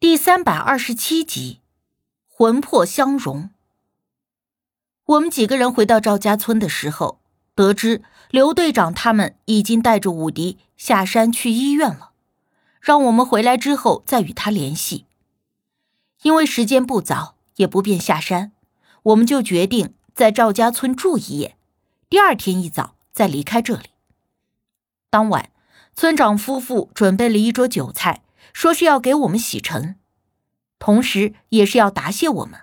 第三百二十七集，魂魄相融。我们几个人回到赵家村的时候，得知刘队长他们已经带着武迪下山去医院了，让我们回来之后再与他联系。因为时间不早，也不便下山，我们就决定在赵家村住一夜，第二天一早再离开这里。当晚，村长夫妇准备了一桌酒菜。说是要给我们洗尘，同时也是要答谢我们，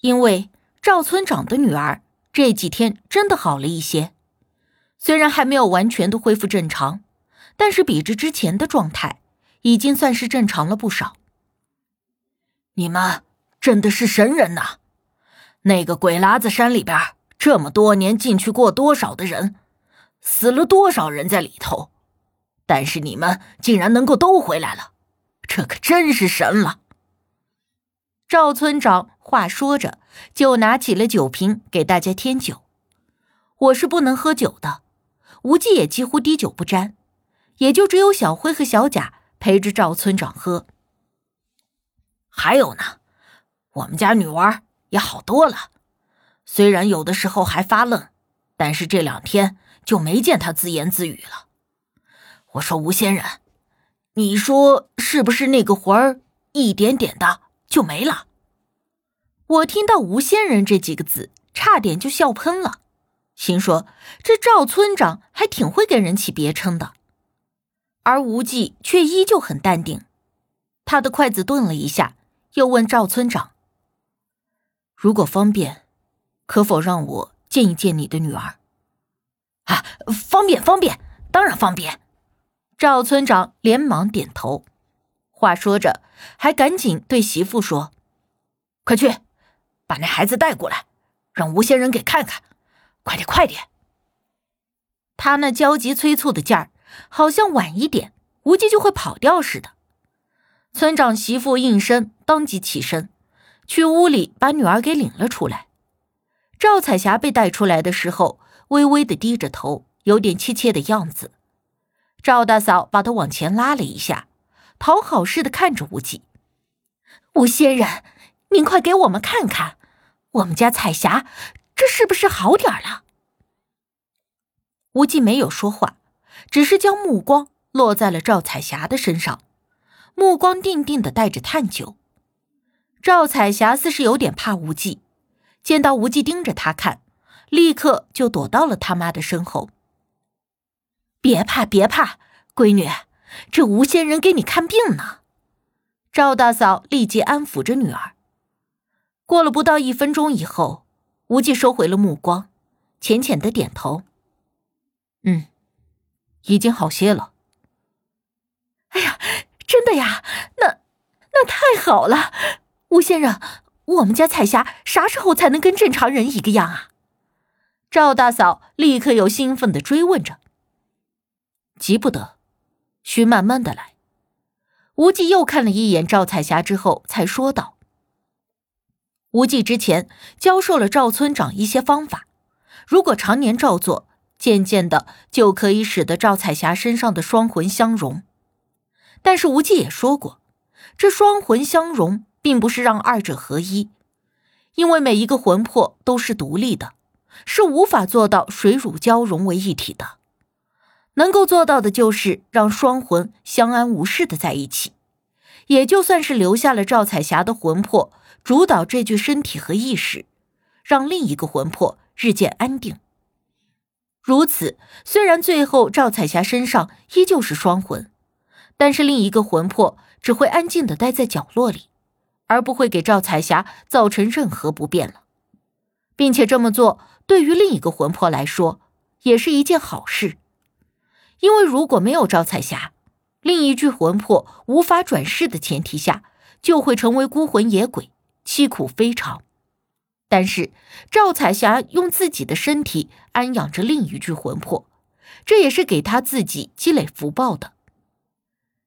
因为赵村长的女儿这几天真的好了一些，虽然还没有完全的恢复正常，但是比之之前的状态，已经算是正常了不少。你们真的是神人呐！那个鬼喇子山里边这么多年进去过多少的人，死了多少人在里头？但是你们竟然能够都回来了，这可真是神了。赵村长话说着，就拿起了酒瓶给大家添酒。我是不能喝酒的，无忌也几乎滴酒不沾，也就只有小辉和小贾陪着赵村长喝。还有呢，我们家女娃也好多了，虽然有的时候还发愣，但是这两天就没见她自言自语了。我说吴仙人，你说是不是那个魂儿一点点的就没了？我听到“吴仙人”这几个字，差点就笑喷了，心说这赵村长还挺会给人起别称的。而无忌却依旧很淡定，他的筷子顿了一下，又问赵村长：“如果方便，可否让我见一见你的女儿？”啊，方便，方便，当然方便。赵村长连忙点头，话说着，还赶紧对媳妇说：“快去，把那孩子带过来，让吴仙人给看看，快点，快点！”他那焦急催促的劲儿，好像晚一点，无忌就会跑掉似的。村长媳妇应声，当即起身，去屋里把女儿给领了出来。赵彩霞被带出来的时候，微微的低着头，有点怯怯的样子。赵大嫂把他往前拉了一下，讨好似的看着无忌：“吴仙人，您快给我们看看，我们家彩霞这是不是好点了？”无忌没有说话，只是将目光落在了赵彩霞的身上，目光定定的带着探究。赵彩霞似是有点怕无忌，见到无忌盯着他看，立刻就躲到了他妈的身后。别怕，别怕，闺女，这吴仙人给你看病呢。赵大嫂立即安抚着女儿。过了不到一分钟以后，无忌收回了目光，浅浅的点头：“嗯，已经好些了。”“哎呀，真的呀？那那太好了！吴先生，我们家彩霞啥时候才能跟正常人一个样啊？”赵大嫂立刻又兴奋的追问着。急不得，需慢慢的来。无忌又看了一眼赵彩霞之后，才说道：“无忌之前教授了赵村长一些方法，如果常年照做，渐渐的就可以使得赵彩霞身上的双魂相融。但是无忌也说过，这双魂相融并不是让二者合一，因为每一个魂魄都是独立的，是无法做到水乳交融为一体的。”能够做到的就是让双魂相安无事的在一起，也就算是留下了赵彩霞的魂魄主导这具身体和意识，让另一个魂魄日渐安定。如此，虽然最后赵彩霞身上依旧是双魂，但是另一个魂魄只会安静的待在角落里，而不会给赵彩霞造成任何不便了，并且这么做对于另一个魂魄来说也是一件好事。因为如果没有赵彩霞，另一具魂魄无法转世的前提下，就会成为孤魂野鬼，凄苦非常。但是赵彩霞用自己的身体安养着另一具魂魄，这也是给他自己积累福报的。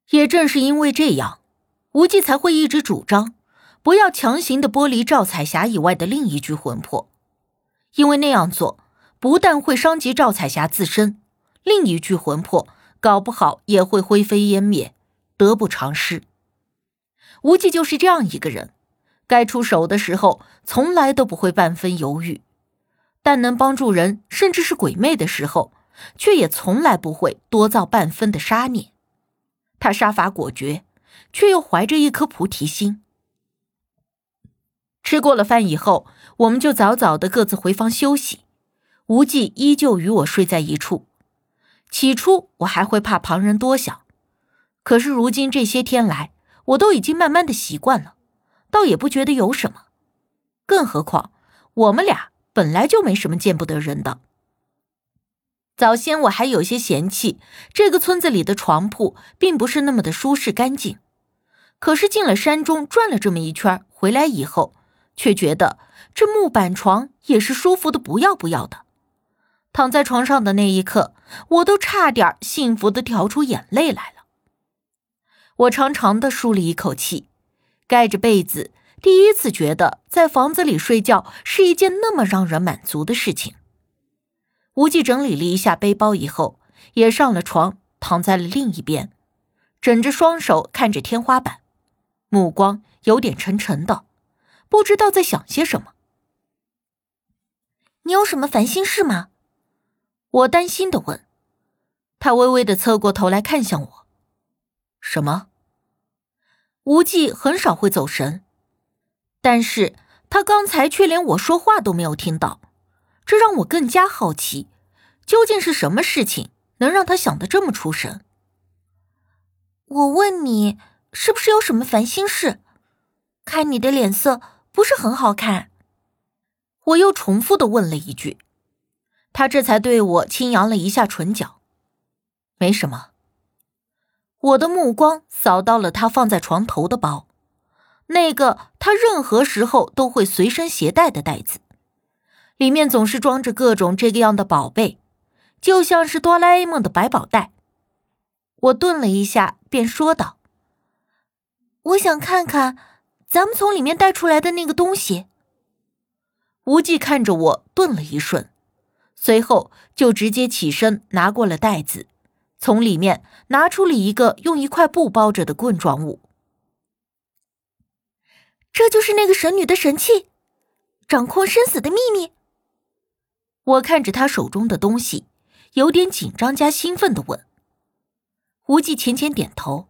也正是因为这样，无忌才会一直主张不要强行的剥离赵彩霞以外的另一具魂魄，因为那样做不但会伤及赵彩霞自身。另一具魂魄搞不好也会灰飞烟灭，得不偿失。无忌就是这样一个人，该出手的时候从来都不会半分犹豫，但能帮助人甚至是鬼魅的时候，却也从来不会多造半分的杀孽。他杀伐果决，却又怀着一颗菩提心。吃过了饭以后，我们就早早的各自回房休息。无忌依旧与我睡在一处。起初我还会怕旁人多想，可是如今这些天来，我都已经慢慢的习惯了，倒也不觉得有什么。更何况我们俩本来就没什么见不得人的。早先我还有些嫌弃这个村子里的床铺并不是那么的舒适干净，可是进了山中转了这么一圈回来以后。却觉得这木板床也是舒服的不要不要的，躺在床上的那一刻，我都差点幸福的跳出眼泪来了。我长长的舒了一口气，盖着被子，第一次觉得在房子里睡觉是一件那么让人满足的事情。无忌整理了一下背包以后，也上了床，躺在了另一边，枕着双手看着天花板，目光有点沉沉的。不知道在想些什么。你有什么烦心事吗？我担心的问。他微微的侧过头来看向我。什么？无忌很少会走神，但是他刚才却连我说话都没有听到，这让我更加好奇，究竟是什么事情能让他想的这么出神？我问你，是不是有什么烦心事？看你的脸色。不是很好看，我又重复的问了一句，他这才对我轻扬了一下唇角，没什么。我的目光扫到了他放在床头的包，那个他任何时候都会随身携带的袋子，里面总是装着各种这个样的宝贝，就像是哆啦 A 梦的百宝袋。我顿了一下，便说道：“我想看看。”咱们从里面带出来的那个东西，无忌看着我，顿了一瞬，随后就直接起身拿过了袋子，从里面拿出了一个用一块布包着的棍状物。这就是那个神女的神器，掌控生死的秘密。我看着他手中的东西，有点紧张加兴奋的问。无忌浅浅点头，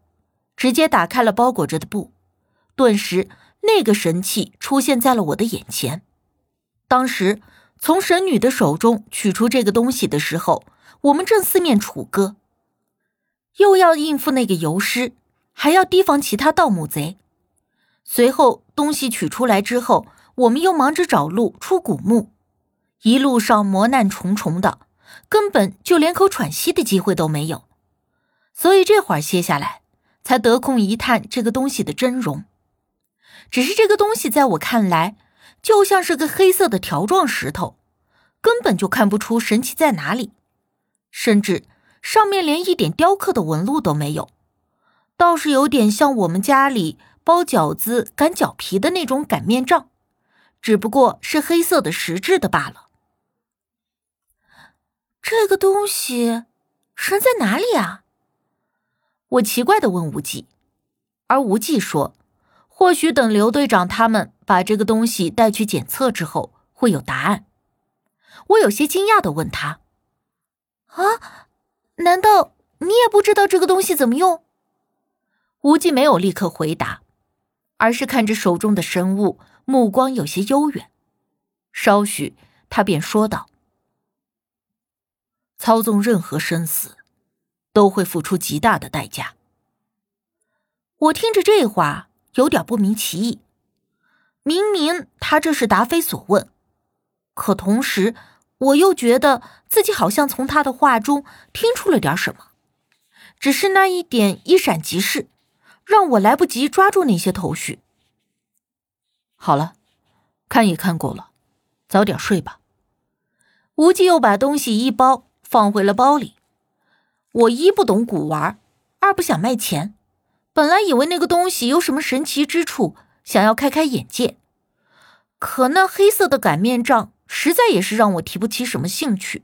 直接打开了包裹着的布。顿时，那个神器出现在了我的眼前。当时从神女的手中取出这个东西的时候，我们正四面楚歌，又要应付那个游尸，还要提防其他盗墓贼。随后东西取出来之后，我们又忙着找路出古墓，一路上磨难重重的，根本就连口喘息的机会都没有。所以这会儿歇下来，才得空一探这个东西的真容。只是这个东西在我看来，就像是个黑色的条状石头，根本就看不出神奇在哪里，甚至上面连一点雕刻的纹路都没有，倒是有点像我们家里包饺子擀饺皮的那种擀面杖，只不过是黑色的石质的罢了。这个东西神在哪里啊？我奇怪的问无忌，而无忌说。或许等刘队长他们把这个东西带去检测之后，会有答案。我有些惊讶的问他：“啊，难道你也不知道这个东西怎么用？”无忌没有立刻回答，而是看着手中的神物，目光有些悠远。稍许，他便说道：“操纵任何生死，都会付出极大的代价。”我听着这话。有点不明其意，明明他这是答非所问，可同时我又觉得自己好像从他的话中听出了点什么，只是那一点一闪即逝，让我来不及抓住那些头绪。好了，看也看够了，早点睡吧。无忌又把东西一包放回了包里。我一不懂古玩，二不想卖钱。本来以为那个东西有什么神奇之处，想要开开眼界，可那黑色的擀面杖实在也是让我提不起什么兴趣，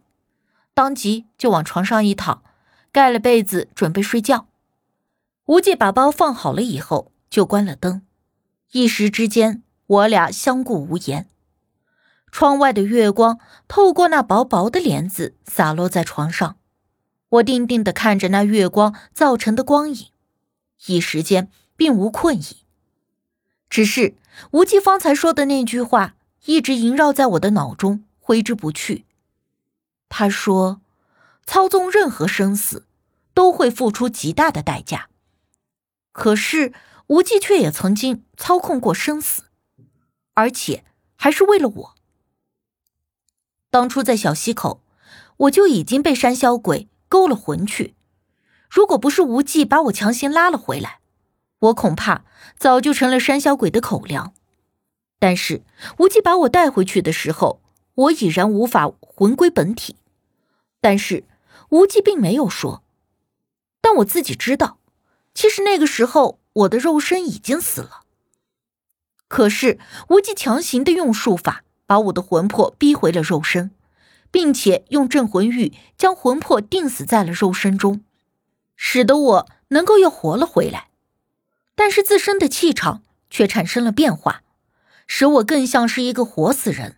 当即就往床上一躺，盖了被子准备睡觉。无忌把包放好了以后，就关了灯。一时之间，我俩相顾无言。窗外的月光透过那薄薄的帘子洒落在床上，我定定的看着那月光造成的光影，一时间并无困意。只是无忌方才说的那句话一直萦绕在我的脑中，挥之不去。他说：“操纵任何生死，都会付出极大的代价。”可是无忌却也曾经操控过生死，而且还是为了我。当初在小溪口，我就已经被山魈鬼勾了魂去。如果不是无忌把我强行拉了回来，我恐怕早就成了山魈鬼的口粮。但是无忌把我带回去的时候，我已然无法魂归本体。但是无忌并没有说，但我自己知道，其实那个时候我的肉身已经死了。可是无忌强行的用术法。把我的魂魄逼回了肉身，并且用镇魂玉将魂魄定死在了肉身中，使得我能够又活了回来。但是自身的气场却产生了变化，使我更像是一个活死人。